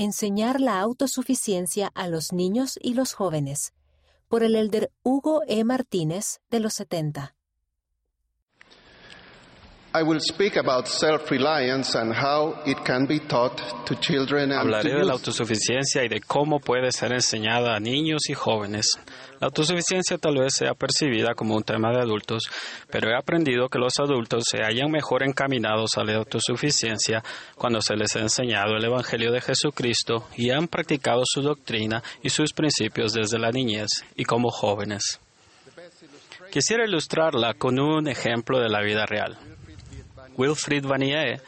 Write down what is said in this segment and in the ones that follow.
Enseñar la autosuficiencia a los niños y los jóvenes, por el elder Hugo E. Martínez de los 70. Hablaré de la autosuficiencia y de cómo puede ser enseñada a niños y jóvenes. La autosuficiencia tal vez sea percibida como un tema de adultos, pero he aprendido que los adultos se hallan mejor encaminados a la autosuficiencia cuando se les ha enseñado el Evangelio de Jesucristo y han practicado su doctrina y sus principios desde la niñez y como jóvenes. Quisiera ilustrarla con un ejemplo de la vida real. Wilfrid Vanier,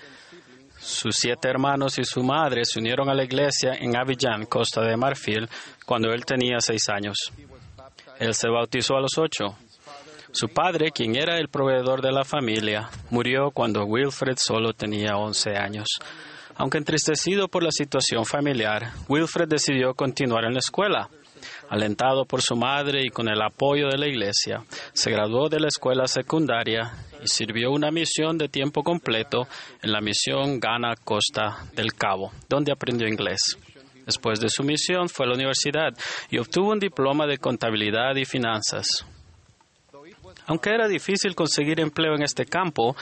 sus siete hermanos y su madre se unieron a la iglesia en Abidjan, Costa de Marfil, cuando él tenía seis años. Él se bautizó a los ocho. Su padre, quien era el proveedor de la familia, murió cuando Wilfred solo tenía once años. Aunque entristecido por la situación familiar, Wilfred decidió continuar en la escuela. Alentado por su madre y con el apoyo de la iglesia, se graduó de la escuela secundaria y sirvió una misión de tiempo completo en la misión Ghana Costa del Cabo, donde aprendió inglés. Después de su misión fue a la universidad y obtuvo un diploma de contabilidad y finanzas. Aunque era difícil conseguir empleo en este campo,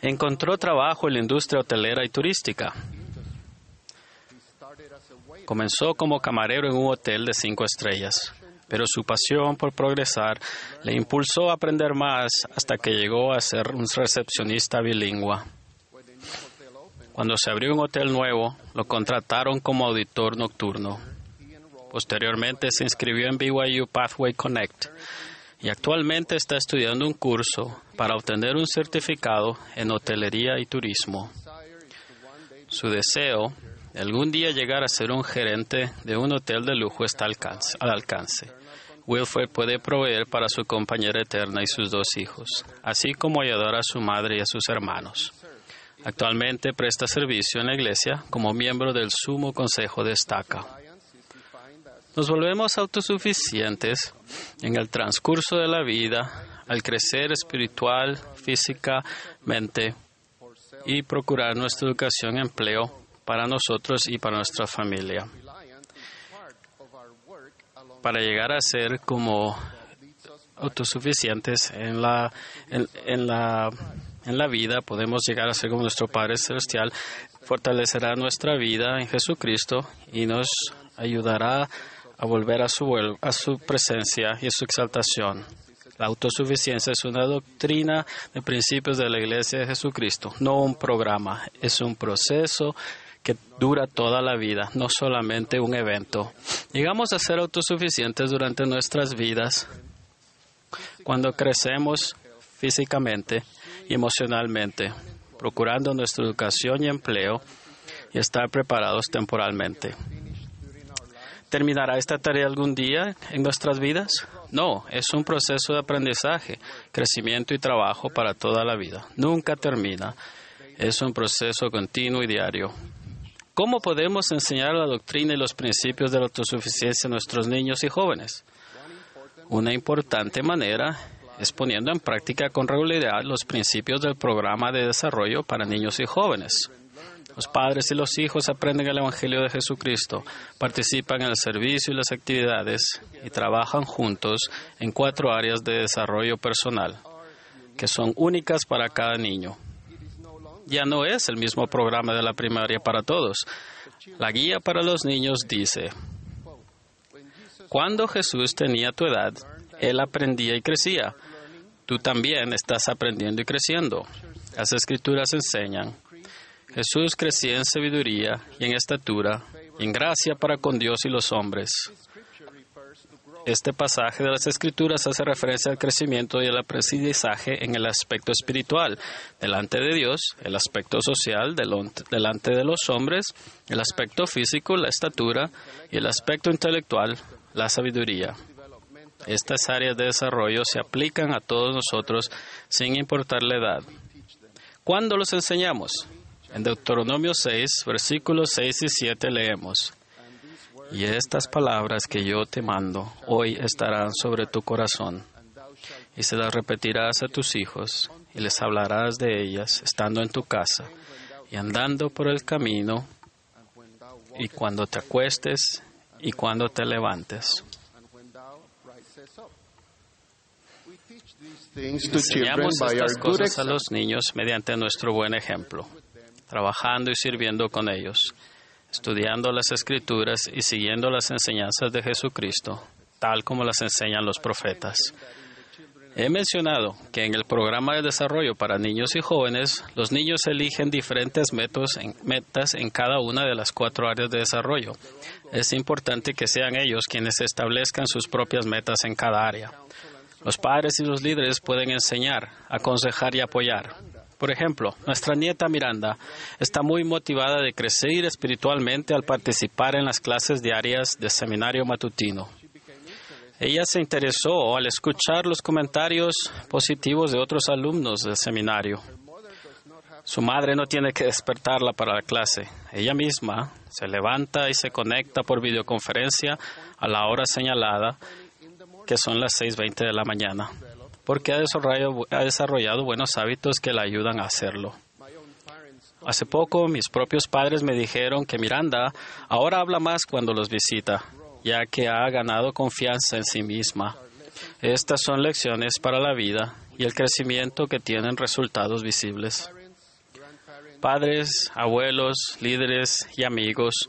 encontró trabajo en la industria hotelera y turística. Comenzó como camarero en un hotel de cinco estrellas, pero su pasión por progresar le impulsó a aprender más hasta que llegó a ser un recepcionista bilingüe. Cuando se abrió un hotel nuevo, lo contrataron como auditor nocturno. Posteriormente se inscribió en BYU Pathway Connect y actualmente está estudiando un curso para obtener un certificado en hotelería y turismo. Su deseo algún día llegar a ser un gerente de un hotel de lujo está al alcance. Wilfred puede proveer para su compañera eterna y sus dos hijos, así como ayudar a su madre y a sus hermanos. Actualmente presta servicio en la iglesia como miembro del Sumo Consejo de Estaca. Nos volvemos autosuficientes en el transcurso de la vida al crecer espiritual, físicamente y procurar nuestra educación empleo para nosotros y para nuestra familia. Para llegar a ser como autosuficientes en la, en, la, en la vida, podemos llegar a ser como nuestro Padre Celestial, fortalecerá nuestra vida en Jesucristo y nos ayudará a volver a su, a su presencia y a su exaltación. La autosuficiencia es una doctrina de principios de la Iglesia de Jesucristo, no un programa, es un proceso que dura toda la vida, no solamente un evento. Llegamos a ser autosuficientes durante nuestras vidas cuando crecemos físicamente y emocionalmente, procurando nuestra educación y empleo y estar preparados temporalmente. ¿Terminará esta tarea algún día en nuestras vidas? No, es un proceso de aprendizaje, crecimiento y trabajo para toda la vida. Nunca termina. Es un proceso continuo y diario. ¿Cómo podemos enseñar la doctrina y los principios de la autosuficiencia a nuestros niños y jóvenes? Una importante manera es poniendo en práctica con regularidad los principios del programa de desarrollo para niños y jóvenes. Los padres y los hijos aprenden el Evangelio de Jesucristo, participan en el servicio y las actividades y trabajan juntos en cuatro áreas de desarrollo personal, que son únicas para cada niño ya no es el mismo programa de la primaria para todos. La guía para los niños dice, cuando Jesús tenía tu edad, Él aprendía y crecía. Tú también estás aprendiendo y creciendo. Las escrituras enseñan. Jesús crecía en sabiduría y en estatura en gracia para con Dios y los hombres. Este pasaje de las Escrituras hace referencia al crecimiento y al aprendizaje en el aspecto espiritual, delante de Dios, el aspecto social, delante de los hombres, el aspecto físico, la estatura, y el aspecto intelectual, la sabiduría. Estas áreas de desarrollo se aplican a todos nosotros sin importar la edad. ¿Cuándo los enseñamos? En Deuteronomio 6, versículos 6 y 7 leemos. Y estas palabras que yo te mando hoy estarán sobre tu corazón, y se las repetirás a tus hijos, y les hablarás de ellas estando en tu casa, y andando por el camino, y cuando te acuestes y cuando te levantes. Enseñamos estas cosas a los niños mediante nuestro buen ejemplo, trabajando y sirviendo con ellos, estudiando las escrituras y siguiendo las enseñanzas de Jesucristo, tal como las enseñan los profetas. He mencionado que en el programa de desarrollo para niños y jóvenes, los niños eligen diferentes metas en cada una de las cuatro áreas de desarrollo. Es importante que sean ellos quienes establezcan sus propias metas en cada área. Los padres y los líderes pueden enseñar, aconsejar y apoyar. Por ejemplo, nuestra nieta Miranda está muy motivada de crecer espiritualmente al participar en las clases diarias de seminario matutino. Ella se interesó al escuchar los comentarios positivos de otros alumnos del seminario. Su madre no tiene que despertarla para la clase. Ella misma se levanta y se conecta por videoconferencia a la hora señalada que son las 6.20 de la mañana, porque ha desarrollado, buenos hábitos que le ayudan a hacerlo. Hace poco mis propios padres me dijeron que Miranda ahora habla más cuando los visita, ya que ha ganado confianza en sí misma. Estas son lecciones para la vida y el crecimiento que tienen resultados visibles. Padres, abuelos, líderes y amigos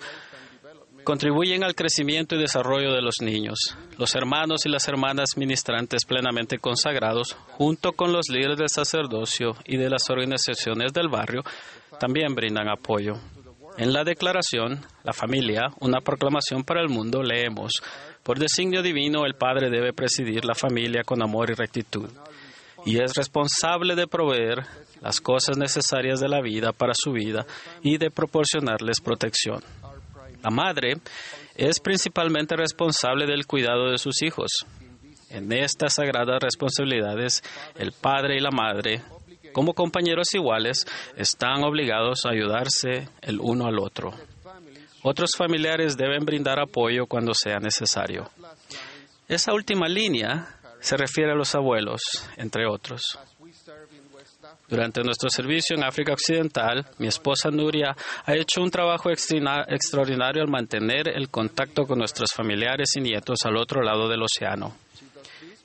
contribuyen al crecimiento y desarrollo de los niños. Los hermanos y las hermanas ministrantes plenamente consagrados, junto con los líderes del sacerdocio y de las organizaciones del barrio, también brindan apoyo. En la declaración, la familia, una proclamación para el mundo, leemos, por designio divino el Padre debe presidir la familia con amor y rectitud, y es responsable de proveer las cosas necesarias de la vida para su vida y de proporcionarles protección. La madre es principalmente responsable del cuidado de sus hijos. En estas sagradas responsabilidades, el padre y la madre, como compañeros iguales, están obligados a ayudarse el uno al otro. Otros familiares deben brindar apoyo cuando sea necesario. Esa última línea se refiere a los abuelos, entre otros. Durante nuestro servicio en África Occidental, mi esposa Nuria ha hecho un trabajo extraordinario al mantener el contacto con nuestros familiares y nietos al otro lado del océano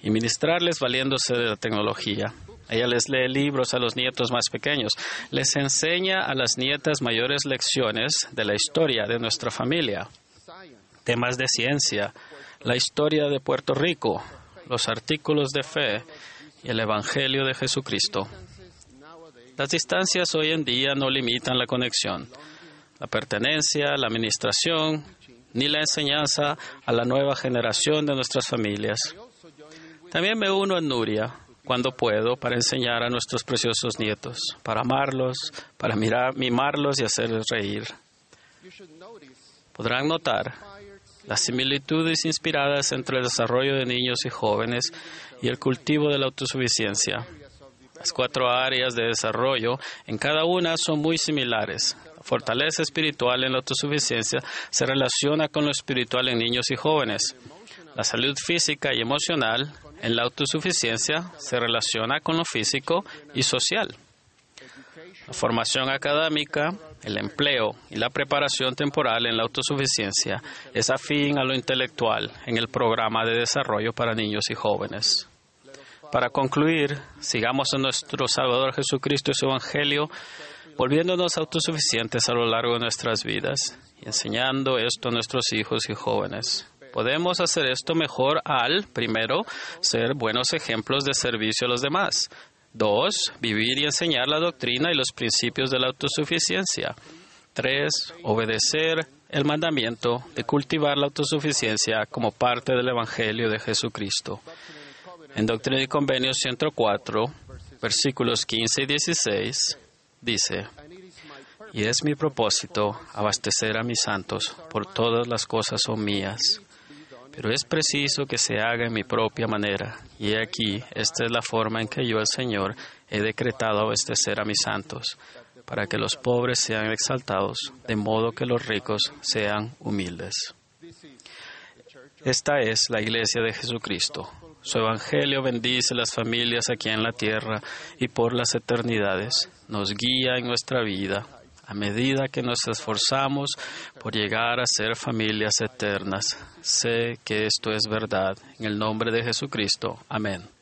y ministrarles valiéndose de la tecnología. Ella les lee libros a los nietos más pequeños, les enseña a las nietas mayores lecciones de la historia de nuestra familia, temas de ciencia, la historia de Puerto Rico, los artículos de fe y el Evangelio de Jesucristo. Las distancias hoy en día no limitan la conexión, la pertenencia, la administración, ni la enseñanza a la nueva generación de nuestras familias. También me uno a Nuria cuando puedo para enseñar a nuestros preciosos nietos, para amarlos, para mirar, mimarlos y hacerles reír. Podrán notar las similitudes inspiradas entre el desarrollo de niños y jóvenes y el cultivo de la autosuficiencia. Las cuatro áreas de desarrollo en cada una son muy similares. La fortaleza espiritual en la autosuficiencia se relaciona con lo espiritual en niños y jóvenes. La salud física y emocional en la autosuficiencia se relaciona con lo físico y social. La formación académica, el empleo y la preparación temporal en la autosuficiencia es afín a lo intelectual en el programa de desarrollo para niños y jóvenes. Para concluir, sigamos a nuestro Salvador Jesucristo y su Evangelio, volviéndonos autosuficientes a lo largo de nuestras vidas y enseñando esto a nuestros hijos y jóvenes. Podemos hacer esto mejor al, primero, ser buenos ejemplos de servicio a los demás. Dos, vivir y enseñar la doctrina y los principios de la autosuficiencia. Tres, obedecer el mandamiento de cultivar la autosuficiencia como parte del Evangelio de Jesucristo. En Doctrina y Convenio 104, versículos 15 y 16, dice, y es mi propósito abastecer a mis santos, por todas las cosas son mías. Pero es preciso que se haga en mi propia manera, y aquí esta es la forma en que yo, el Señor, he decretado abastecer a mis santos, para que los pobres sean exaltados, de modo que los ricos sean humildes. Esta es la iglesia de Jesucristo, su Evangelio bendice las familias aquí en la tierra y por las eternidades. Nos guía en nuestra vida, a medida que nos esforzamos por llegar a ser familias eternas. Sé que esto es verdad. En el nombre de Jesucristo. Amén.